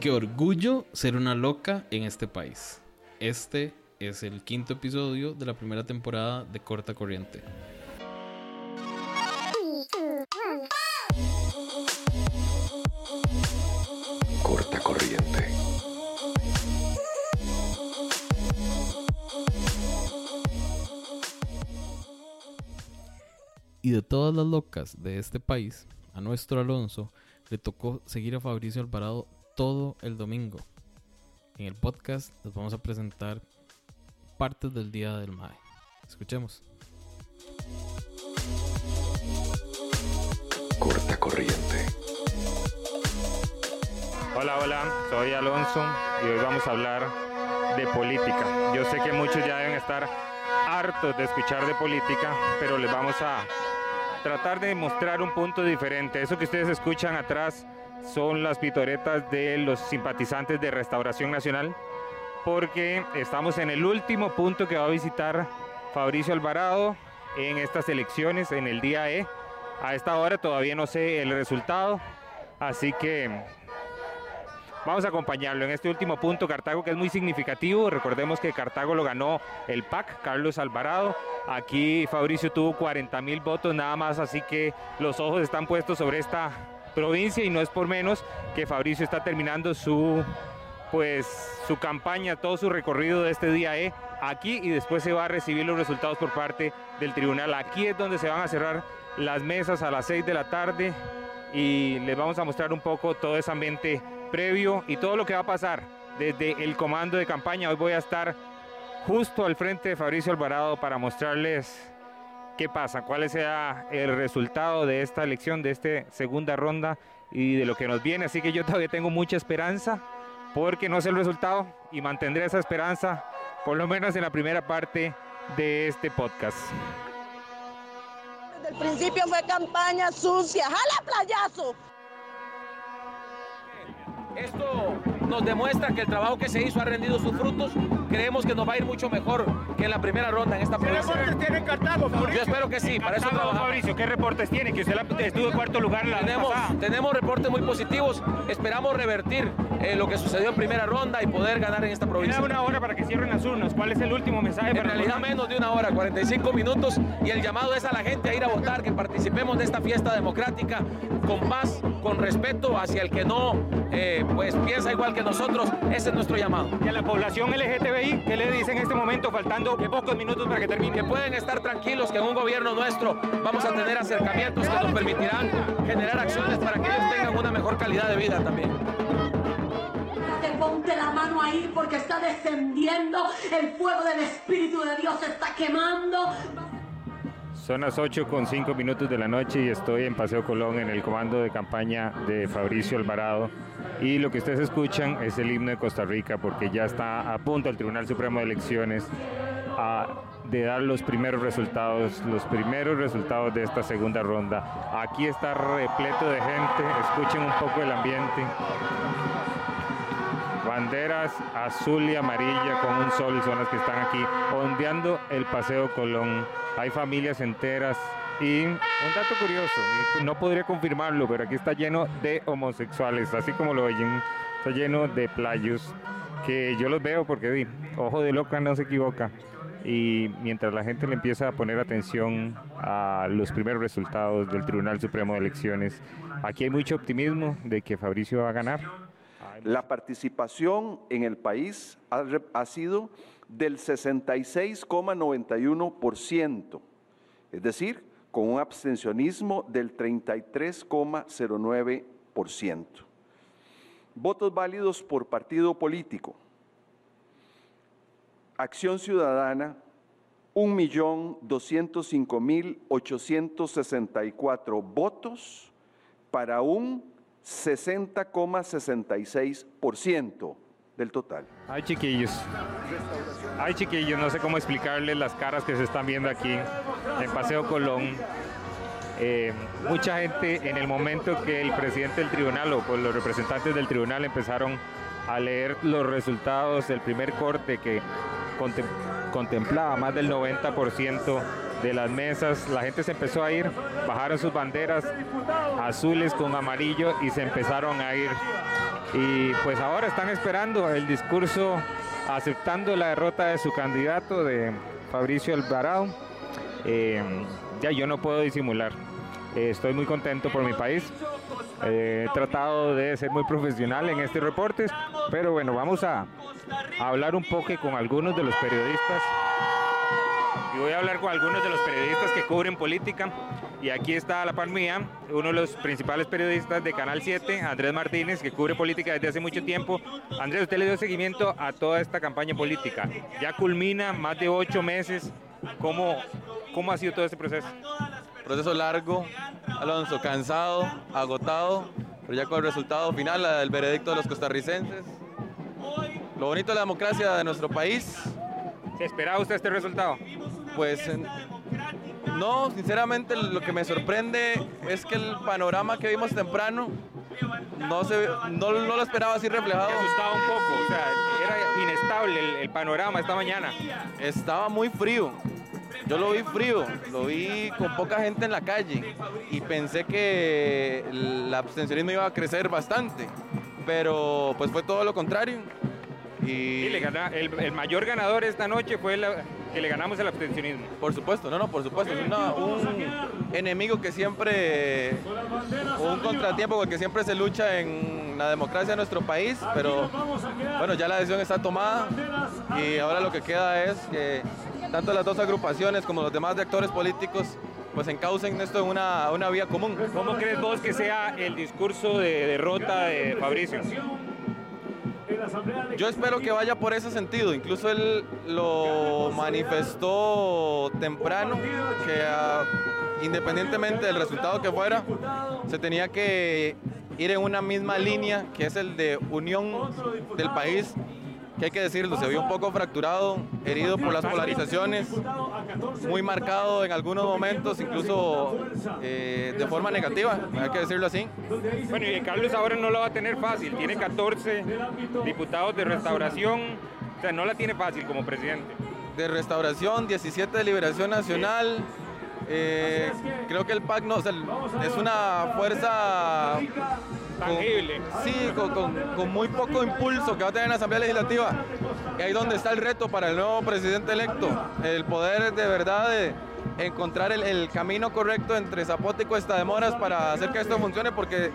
Qué orgullo ser una loca en este país. Este es el quinto episodio de la primera temporada de Corta Corriente. Y de todas las locas de este país, a nuestro Alonso le tocó seguir a Fabricio Alvarado todo el domingo. En el podcast les vamos a presentar partes del Día del MAE. Escuchemos. Corta corriente. Hola, hola, soy Alonso y hoy vamos a hablar de política. Yo sé que muchos ya deben estar hartos de escuchar de política, pero les vamos a tratar de mostrar un punto diferente. Eso que ustedes escuchan atrás son las pitoretas de los simpatizantes de Restauración Nacional, porque estamos en el último punto que va a visitar Fabricio Alvarado en estas elecciones, en el día E. A esta hora todavía no sé el resultado, así que Vamos a acompañarlo en este último punto, Cartago, que es muy significativo. Recordemos que Cartago lo ganó el PAC, Carlos Alvarado. Aquí Fabricio tuvo 40 mil votos nada más, así que los ojos están puestos sobre esta provincia y no es por menos que Fabricio está terminando su pues su campaña, todo su recorrido de este día E aquí y después se va a recibir los resultados por parte del tribunal. Aquí es donde se van a cerrar las mesas a las 6 de la tarde y les vamos a mostrar un poco todo ese ambiente previo y todo lo que va a pasar desde el comando de campaña. Hoy voy a estar justo al frente de Fabricio Alvarado para mostrarles qué pasa, cuál sea el resultado de esta elección, de esta segunda ronda y de lo que nos viene. Así que yo todavía tengo mucha esperanza porque no sé el resultado y mantendré esa esperanza por lo menos en la primera parte de este podcast. Desde el principio fue campaña sucia. ¡Jala playazo! Esto nos demuestra que el trabajo que se hizo ha rendido sus frutos. Creemos que nos va a ir mucho mejor que en la primera ronda en esta ¿Qué provincia. reportes tiene Cartago, Fabricio? Yo espero que sí, para eso trabajamos. Fabricio, ¿qué reportes tiene? Que usted la- estuvo en cuarto lugar la Tenemos, pasada. tenemos reportes muy positivos. Esperamos revertir eh, lo que sucedió en primera ronda y poder ganar en esta provincia. Queda una hora para que cierren las urnas. ¿Cuál es el último mensaje? En para realidad los- menos de una hora, 45 minutos y el llamado es a la gente a ir a votar, que participemos de esta fiesta democrática con paz, con respeto hacia el que no eh, pues piensa igual que nosotros. Ese es nuestro llamado. Y a la población ¿qué le dice en este momento, faltando pocos minutos para que termine? Que pueden estar tranquilos que en un gobierno nuestro vamos a tener acercamientos que nos permitirán generar acciones para que ellos tengan una mejor calidad de vida también. Te ponte la mano ahí porque está descendiendo, el fuego del Espíritu de Dios está quemando. Son las 8 con 5 minutos de la noche y estoy en Paseo Colón en el comando de campaña de Fabricio Alvarado. Y lo que ustedes escuchan es el himno de Costa Rica porque ya está a punto el Tribunal Supremo de Elecciones de dar los primeros resultados, los primeros resultados de esta segunda ronda. Aquí está repleto de gente, escuchen un poco el ambiente. Banderas azul y amarilla con un sol son las que están aquí ondeando el Paseo Colón. Hay familias enteras y un dato curioso, no podría confirmarlo, pero aquí está lleno de homosexuales, así como lo oyen, está lleno de playos que yo los veo porque di, ojo de loca no se equivoca. Y mientras la gente le empieza a poner atención a los primeros resultados del Tribunal Supremo de Elecciones, aquí hay mucho optimismo de que Fabricio va a ganar. La participación en el país ha, sido del 66,91%, es decir, con un abstencionismo del 33,09%. Votos válidos por partido político. Acción Ciudadana, 1.205.864 votos para un 60,66% del total. Ay, chiquillos. Ay, chiquillos, no sé cómo explicarles las caras que se están viendo aquí en Paseo Colón. Eh, mucha gente en el momento que el presidente del tribunal o pues, los representantes del tribunal empezaron a leer los resultados del primer corte que contem- contemplaba más del 90% de las mesas, la gente se empezó a ir, bajaron sus banderas azules con amarillo y se empezaron a ir. Y pues ahora están esperando el discurso aceptando la derrota de su candidato, de Fabricio Alvarado. Eh, ya yo no puedo disimular. Eh, estoy muy contento por mi país. Eh, he tratado de ser muy profesional en este reporte, pero bueno, vamos a, a hablar un poco con algunos de los periodistas. Y voy a hablar con algunos de los periodistas que cubren política. Y aquí está a la par mía, uno de los principales periodistas de Canal 7, Andrés Martínez, que cubre política desde hace mucho tiempo. Andrés, usted le dio seguimiento a toda esta campaña política. Ya culmina más de ocho meses. ¿Cómo, cómo ha sido todo este proceso? Proceso largo, Alonso, cansado, agotado, pero ya con el resultado final, el veredicto de los costarricenses. Lo bonito de la democracia de nuestro país. ¿Se esperaba usted este resultado? Pues en- no, sinceramente lo que me sorprende es que el panorama que vimos temprano no, se, no, no lo esperaba así reflejado. Me asustaba un poco, o sea, era inestable el, el panorama esta mañana. Estaba muy frío. Yo lo vi frío, lo vi con poca gente en la calle y pensé que el abstencionismo iba a crecer bastante, pero pues fue todo lo contrario. Y Y le gana- el, el mayor ganador esta noche fue la- que le ganamos el abstencionismo. por supuesto, no, no, por supuesto, es una- un enemigo que siempre, un contratiempo porque siempre se lucha en la democracia de nuestro país, pero bueno, ya la decisión está tomada y ahora lo que queda es que tanto las dos agrupaciones como los demás de actores políticos pues encaucen esto en una, una vía común. ¿Cómo crees vos que sea el discurso de derrota de Fabricio? Yo espero que vaya por ese sentido. Incluso él lo manifestó temprano, que ah, independientemente del resultado que fuera, se tenía que ir en una misma línea, que es el de unión del país, que hay que decirlo, se vio un poco fracturado, herido por las polarizaciones, muy marcado en algunos momentos, incluso eh, de forma negativa, hay que decirlo así. Bueno, y Carlos ahora no lo va a tener fácil. Tiene 14 diputados de restauración. O sea, no la tiene fácil como presidente. de Restauración, 17 de Liberación Nacional. Eh, creo que el PAC no, o sea, el- es una fuerza Tangible. sí, con, con- con muy poco impulso que va a tener en la Asamblea Legislativa. Y ahí donde está el reto para el nuevo presidente electo, el poder de verdad de encontrar el, el camino correcto entre Zapote y Cuesta de Moras para hacer que esto funcione, porque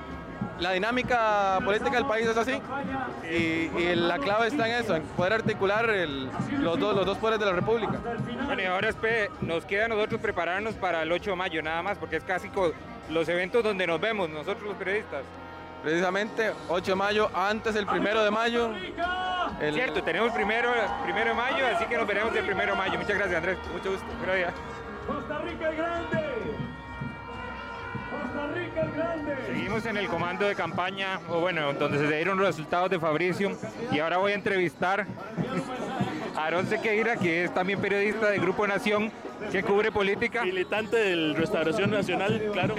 la dinámica política del país es así. Y, y la clave está en eso, en poder articular el- los, dos, los dos poderes de la República. Bueno, y ahora espe- nos queda a nosotros prepararnos para el 8 de mayo nada más, porque es casi los eventos donde nos vemos, nosotros los periodistas. Precisamente 8 de mayo, antes del primero de mayo. el- Cierto, tenemos primero, primero de mayo, así que nos veremos el primero de mayo. Muchas gracias, Andrés. Mucho gusto. Gracias. Costa Rica el grande. Costa Rica el grande. Seguimos en el comando de campaña, o bueno, donde se dieron los resultados de Fabricio. Y ahora voy a entrevistar a Aarón Sequeira, que es también periodista del Grupo Nación, que cubre política. Militante del Restauración Nacional, claro.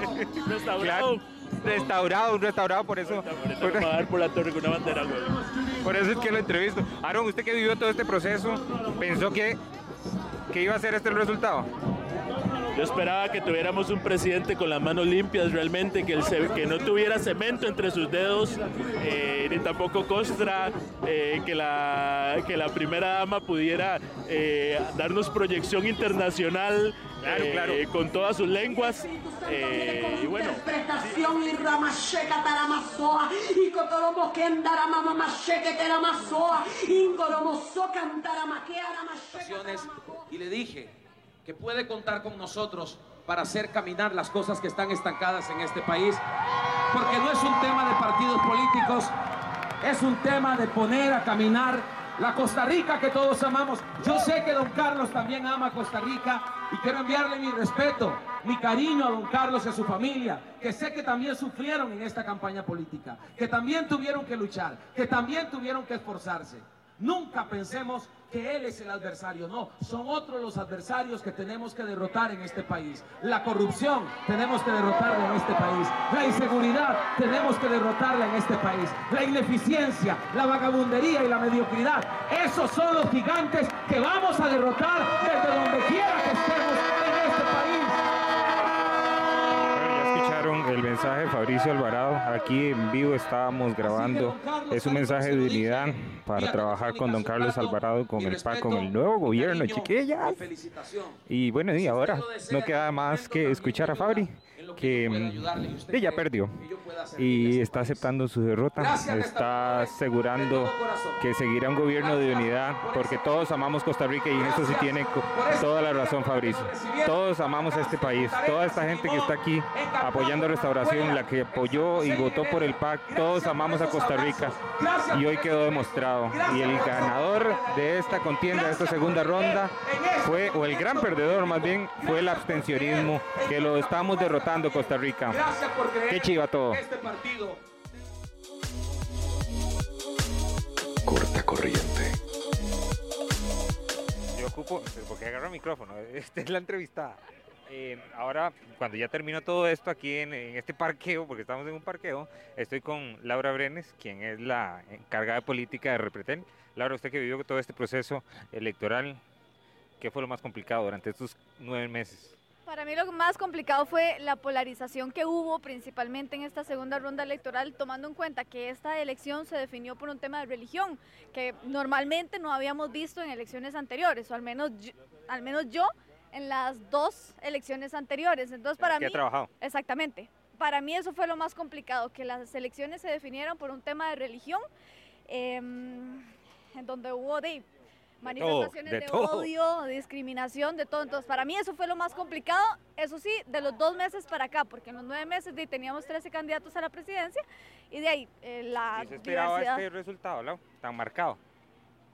Restaurado. Claro, restaurado, un restaurado, por eso, Por dar por la torre con una bandera, güey. por eso es que lo entrevisto. Aaron, usted que vivió todo este proceso, ¿pensó que, que iba a ser este el resultado? Yo esperaba que tuviéramos un presidente con las manos limpias realmente, que, el ce- que no tuviera cemento entre sus dedos, eh, ni tampoco costra, eh, que, la, que la primera dama pudiera eh, darnos proyección internacional Claro, eh, claro. con todas sus lenguas. eh, y bueno, interpretación y ramasheca taramasoa y cotoromo kendara mamamasheke teramasoa ingoromoso cantaramaquea ocasiones y le dije que puede contar con nosotros para hacer caminar las cosas que están estancadas en este país, porque no es un tema de partidos políticos, es un tema de poner a caminar la Costa Rica que todos amamos. Yo sé que don Carlos también ama Costa Rica y quiero enviarle mi respeto, mi cariño a don Carlos y a su familia, que sé que también sufrieron en esta campaña política, que también tuvieron que luchar, que también tuvieron que esforzarse. Nunca pensemos que él es el adversario, no, son otros los adversarios que tenemos que derrotar en este país. La corrupción tenemos que derrotarla en este país, la inseguridad tenemos que derrotarla en este país, la ineficiencia, la vagabundería y la mediocridad, esos son los gigantes que vamos a derrotar desde donde quiera que estemos en este mensaje de Fabricio Alvarado. Aquí en vivo estábamos grabando. Es un mensaje de unidad para trabajar con don Carlos Alvarado, con el PAC, con el nuevo gobierno, chiquillas. Y bueno, y ahora no queda más que escuchar a Fabri, que mm, ella perdió y está aceptando su derrota, está asegurando que seguirá un gobierno de unidad, porque todos amamos Costa Rica y en eso sí tiene toda la razón Fabricio. Todos amamos a este país, toda esta gente que está aquí apoyando Restauración, la que apoyó y votó por el PAC, todos amamos a Costa Rica. Y hoy quedó demostrado. Y el ganador de esta contienda, de esta segunda ronda, fue, o el gran perdedor más bien, fue el abstencionismo, que lo estamos derrotando Costa Rica. Qué chiva todo. Corta corriente. Yo ocupo, porque agarro el micrófono, esta es la entrevistada. Eh, ahora, cuando ya terminó todo esto aquí en, en este parqueo, porque estamos en un parqueo, estoy con Laura Brenes, quien es la encargada de política de Repretén. Laura, usted que vivió todo este proceso electoral, ¿qué fue lo más complicado durante estos nueve meses? Para mí lo más complicado fue la polarización que hubo principalmente en esta segunda ronda electoral, tomando en cuenta que esta elección se definió por un tema de religión, que normalmente no habíamos visto en elecciones anteriores, o al menos yo, al menos yo en las dos elecciones anteriores. Entonces para ¿Qué mí... trabajado? Exactamente. Para mí eso fue lo más complicado, que las elecciones se definieran por un tema de religión, em, en donde hubo de manifestaciones de de, todo. odio, discriminación, de todo. Entonces, para mí eso fue lo más complicado, eso sí, de los dos meses para acá, porque en los nueve meses de, teníamos 13 candidatos a la presidencia y de ahí eh, la ¿Y se esperaba diversidad. este resultado, Lau? Tan marcado.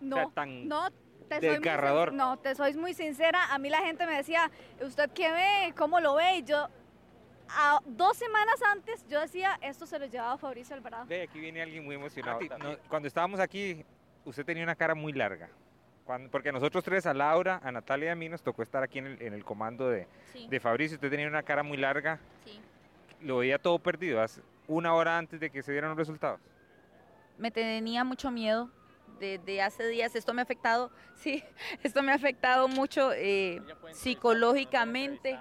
No, sea, tan no, te soy, muy, desgarrador. no, te soy muy sincera. A mí la gente me decía, ¿usted qué ve? ¿Cómo lo ve? Y yo, a dos semanas antes, yo decía, esto se lo llevaba Fabricio Alvarado. Ve, aquí viene alguien muy emocionado. No, cuando estábamos aquí, usted tenía una cara muy larga. Cuando- porque a nosotros tres, a Laura, a Natalia y a mí, nos tocó estar aquí en el, en el comando de, Sí. de Fabricio. Usted tenía una cara muy larga. Sí. Lo veía todo perdido. hace- Una hora antes de que se dieran los resultados. me tenía mucho miedo desde hace días. Esto me ha afectado, sí, esto me ha afectado mucho eh, psicológicamente.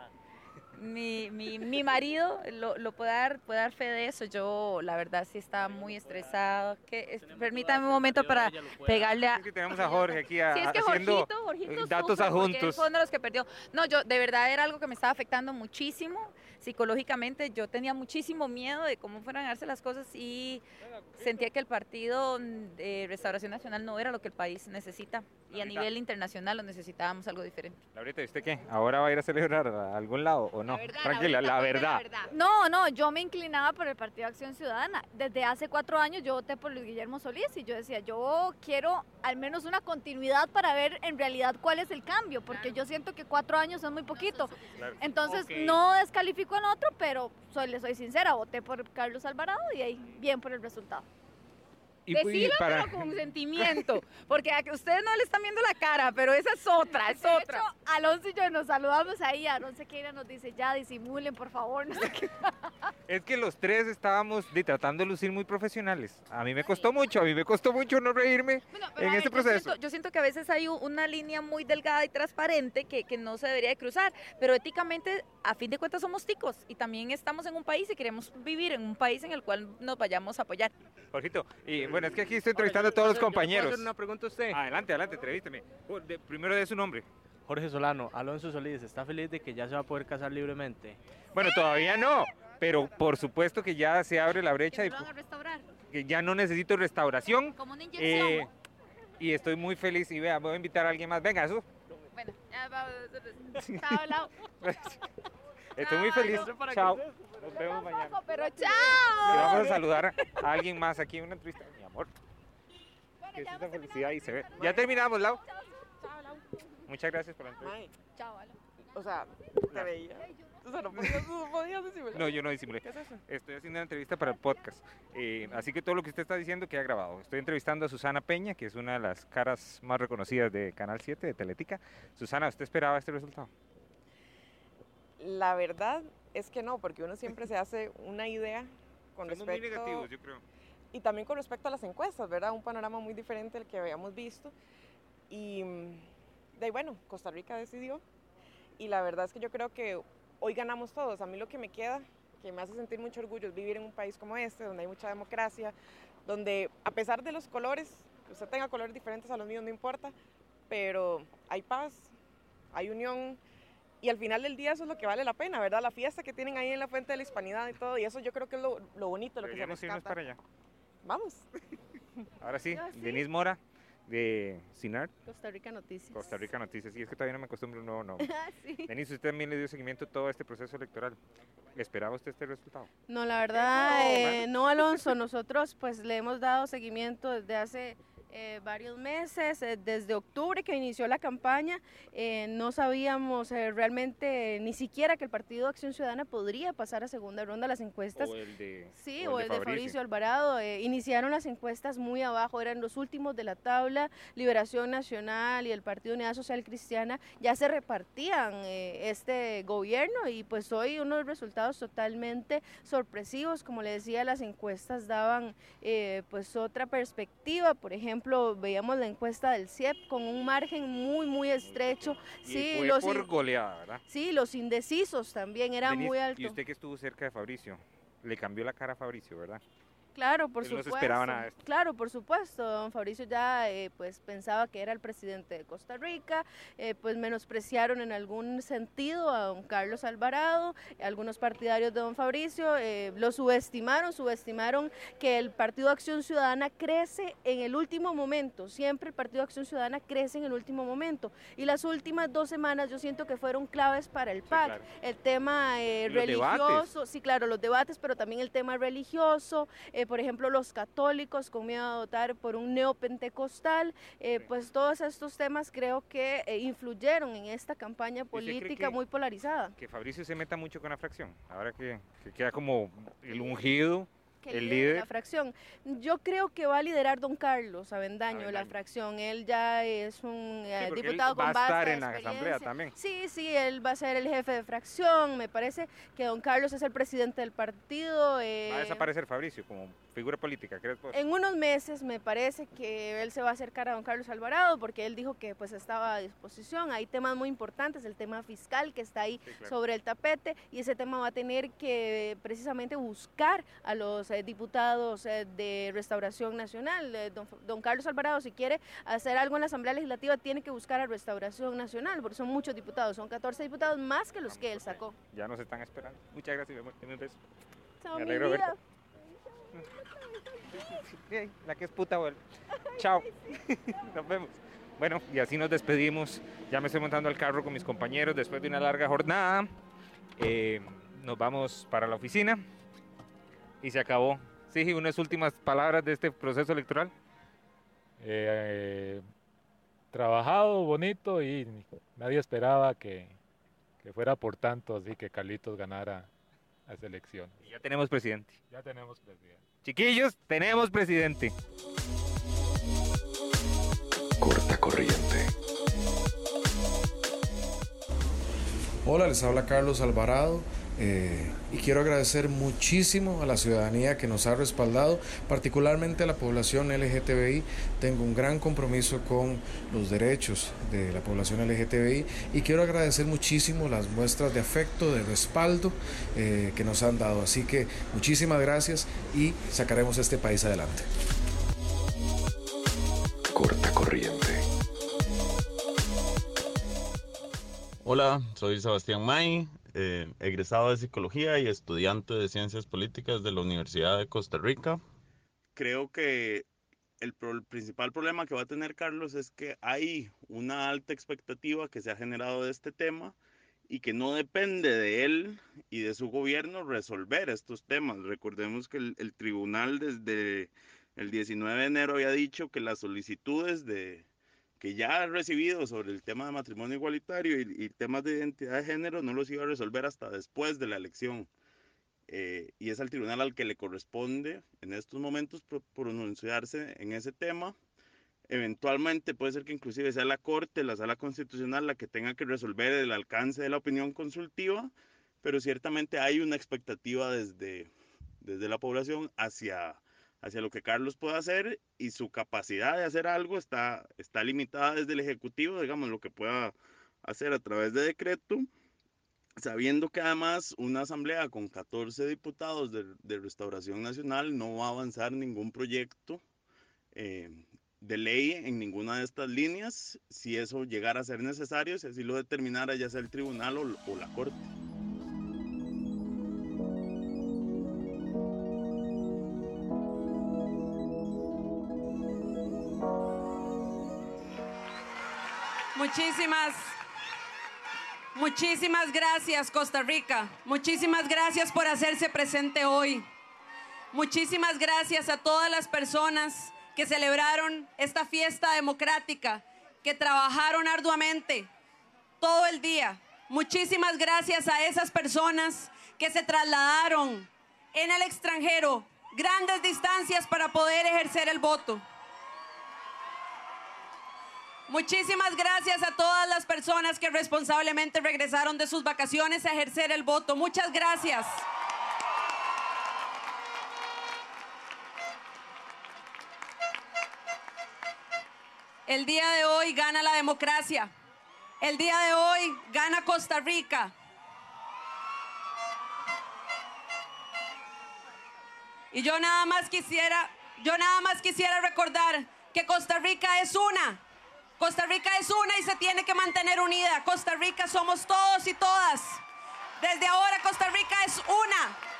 Mi, mi, mi marido lo, lo puede, dar, puede dar fe de eso. Yo, la verdad, sí estaba muy estresado. Que, es- permítame un momento para pegarle a... Es que tenemos a Jorge aquí a- Sí, es que haciendo Jorgito, Jorgito eh, datos adjuntos. fue uno de los que perdió. No, yo de verdad era algo que me estaba afectando muchísimo psicológicamente. Yo tenía muchísimo miedo de cómo fueran a darse las cosas y sentía que el partido mm, de Restauración Nacional no era lo que el país necesita y a nivel internacional lo necesitábamos algo diferente. Laurita, ¿y usted qué? ¿Ahora va a ir a celebrar a algún lado o no? Tranquila, la verdad. No, no, yo me inclinaba por el Partido Acción Ciudadana. Desde hace cuatro años yo voté por Luis Guillermo Solís y yo decía, yo quiero al menos una continuidad para ver en realidad cuál es el cambio, porque yo siento que cuatro años es muy poquito. Claro. Entonces no descalifico al otro, pero soy, le soy sincera, voté por Carlos Alvarado y ahí bien por el resultado. Y, pues, y Decilo, para- pero con sentimiento, porque a que ustedes no le están viendo la cara, pero esa es otra, es De otra. hecho, Alonso y yo nos saludamos ahí, Aaron Sequeira nos dice, ya disimulen por favor, no sé qué. Es que los tres estábamos de, tratando de lucir muy profesionales. A mí me costó mucho, a mí me costó mucho no reírme Pero, en a este ver, yo proceso. siento- Yo siento, que a veces hay una línea muy delgada y transparente que, que no se debería de cruzar, pero éticamente, a fin de cuentas, somos ticos y también estamos en un país y queremos vivir en un país en el cual nos vayamos a apoyar. Jorgito, y bueno, es que aquí estoy entrevistando a todos los ¿Yo puedo compañeros. hacer una pregunta a usted? Adelante, adelante, entrevísteme. Oh, de- primero de su nombre. Jorge Solano, Alonso Solís, ¿está feliz de que ya se va a poder casar libremente? Bueno, todavía no, pero por supuesto que ya se abre la brecha y ¿Lo van a restaurar? que ya no necesito restauración. Como una inyección. eh, y estoy muy feliz y vea, voy a invitar a alguien más. Venga, eso. Bueno, ya vamos. Chao, Lau. Estoy muy feliz. Chao. Nos vemos mañana. Pero Y chao. vamos a saludar a alguien más aquí en una entrevista. Amor. Que felicidad y se ve. Ya terminamos, Lau. Muchas gracias por la entrevista. Chao, Lau. O sea, te veía. O sea, no podías, no podías disimular. No, yo no disimulé. ¿Qué es eso? Estoy haciendo una entrevista para el podcast. Eh, así que todo lo que usted está diciendo queda grabado. Estoy entrevistando a Susana Peña, que es una de las caras más reconocidas de Canal 7, de Teletica. Susana, ¿usted esperaba este resultado? La verdad es que no, porque uno siempre se hace una idea con Somos muy respecto... negativos, yo creo. Y también con respecto a las encuestas, ¿verdad? Un panorama muy diferente al que habíamos visto. Y mm, de ahí, bueno, Costa Rica decidió. Y la verdad es que yo creo que hoy ganamos todos. A mí lo que me queda que me hace sentir mucho orgullo es vivir en un país como este, donde hay mucha democracia, donde a pesar de los colores, que usted tenga colores diferentes a los míos, no importa, pero hay paz, hay unión, y al final del día eso es lo que vale la pena, ¿verdad? La fiesta que tienen ahí en la Fuente de la Hispanidad y todo, y eso yo creo que es lo, lo bonito, lo que se Deberíamos irnos rescata. para allá. Vamos. Ahora sí, Ah, sí. Denise Mora de CINAR, Costa Rica Noticias. Costa Rica Noticias. Y es que todavía no me acostumbro a un nuevo nombre. Ah, sí. Denise, usted también le dio seguimiento a todo este proceso electoral. ¿Esperaba usted este resultado? No, la verdad, eh, no, Alonso. Nosotros pues le hemos dado seguimiento desde hace eh, varios meses, eh, desde octubre que inició la campaña. eh, no sabíamos eh, realmente ni siquiera que el Partido Acción Ciudadana podría pasar a segunda ronda las encuestas. O el de, Sí, o o el de Fabricio Alvarado. eh, iniciaron las encuestas muy abajo, eran los últimos de la tabla. Liberación Nacional y el Partido Unidad Social Cristiana ya se repartían eh, este gobierno y pues hoy unos resultados totalmente sorpresivos. Como le decía, las encuestas daban eh, pues otra perspectiva. Por ejemplo, veíamos la encuesta del CIEP con un margen muy, muy estrecho. Y Sí, fue los, por goleada, ¿verdad? sí, los indecisos también eran Denise, muy Y altos. usted que estuvo cerca de Fabricio, le cambió la cara a Fabricio, ¿verdad? Claro, por Él no se supuesto. esto. Claro, por supuesto. Don Fabricio ya eh, pues pensaba que era el presidente de Costa Rica, eh, pues menospreciaron en algún sentido a don Carlos Alvarado, algunos partidarios de don Fabricio eh, lo subestimaron, subestimaron que el Partido Acción Ciudadana crece en el último momento, siempre el Partido Acción Ciudadana crece en el último momento. Y las últimas dos semanas yo siento que fueron claves para el PAC. claro. El tema eh, debates. religioso, sí, claro, los debates, pero también el tema religioso, eh, por ejemplo, los católicos con miedo a votar por un neopentecostal, eh, pues todos estos temas creo que eh, influyeron en esta campaña política que- muy polarizada. Que Fabricio se meta mucho con la fracción, ahora que, que queda como el ungido, que el líder. la fracción. Yo creo que va a liderar don Carlos Avendaño, la Avendaño. fracción. Él ya es un eh, porque él diputado va con a estar en la asamblea también. Sí, sí, él va a ser el jefe de fracción. Me parece que don Carlos es el presidente del partido. Va a eh, desaparecer Fabricio como figura política, ¿crees? En unos meses me parece que él se va a acercar a don Carlos Alvarado porque él dijo que pues estaba a disposición. Hay temas muy importantes, el tema fiscal que está ahí Sí, claro. sobre el tapete y ese tema va a tener que precisamente buscar a los eh, diputados eh, de Restauración Nacional. Eh, don, don Carlos Alvarado si quiere hacer algo en la Asamblea Legislativa tiene que buscar a Restauración Nacional porque son muchos diputados, son 14 diputados más que los que él sacó. Ya nos están esperando. Muchas gracias, un beso. Chao, mi vida. La que es puta vuelve. Chao. Nos vemos. Bueno, y así nos despedimos. Ya me estoy montando al carro con mis compañeros después de una larga jornada. Eh, nos vamos para la oficina. Y se acabó. Sí, unas últimas palabras de este proceso electoral. Eh, trabajado, bonito y nadie esperaba que, que fuera por tanto así que Carlitos ganara las elecciones. Y ya tenemos presidente. Ya tenemos presidente. Chiquillos, tenemos presidente. Corta corriente. Hola, les habla Carlos Alvarado eh, y quiero agradecer muchísimo a la ciudadanía que nos ha respaldado, particularmente a la población LGTBI. Tengo un gran compromiso con los derechos de la población LGTBI y quiero agradecer muchísimo las muestras de afecto, de respaldo eh, que nos han dado. Así que muchísimas gracias y sacaremos este país adelante. Corta corriente. Hola, soy Sebastián May, eh, egresado de Psicología y estudiante de Ciencias Políticas de la Universidad de Costa Rica. Creo que el, pro- el principal problema que va a tener Carlos es que hay una alta expectativa que se ha generado de este tema y que no depende de él y de su gobierno resolver estos temas. Recordemos que el, el tribunal desde el 19 de enero había dicho que las solicitudes de, que ya ha recibido sobre el tema de matrimonio igualitario y, y temas de identidad de género no los iba a resolver hasta después de la elección. Eh, y es al tribunal al que le corresponde en estos momentos pro- pronunciarse en ese tema. Eventualmente puede ser que inclusive sea la Corte, la Sala Constitucional, la que tenga que resolver el alcance de la opinión consultiva, pero ciertamente hay una expectativa desde, desde la población hacia, hacia lo que Carlos puede hacer y su capacidad de hacer algo está, está limitada desde el Ejecutivo, digamos, lo que pueda hacer a través de decreto sabiendo que además una asamblea con 14 diputados de, de Restauración Nacional no va a avanzar ningún proyecto eh, de ley en ninguna de estas líneas, si eso llegara a ser necesario, si así lo determinara ya sea el tribunal o, o la corte. Muchísimas, muchísimas gracias Costa Rica. Muchísimas gracias por hacerse presente hoy. Muchísimas gracias a todas las personas que celebraron esta fiesta democrática, que trabajaron arduamente todo el día. Muchísimas gracias a esas personas que se trasladaron en el extranjero grandes distancias para poder ejercer el voto. Muchísimas gracias a todas las personas que responsablemente regresaron de sus vacaciones a ejercer el voto. Muchas gracias. El día de hoy gana la democracia. El día de hoy gana Costa Rica. Y yo nada más quisiera, yo nada más quisiera recordar que Costa Rica es una. Costa Rica es una y se tiene que mantener unida. Costa Rica somos todos y todas. Desde ahora Costa Rica es una.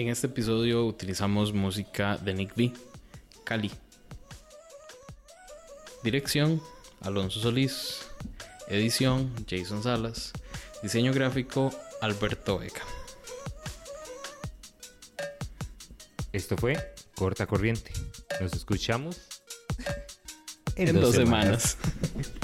En este episodio utilizamos música de Nick V, Cali. Dirección, Alonso Solís. Edición, Jason Salas. Diseño gráfico, Alberto Vega. Esto fue Corta Corriente. Nos escuchamos En dos semanas.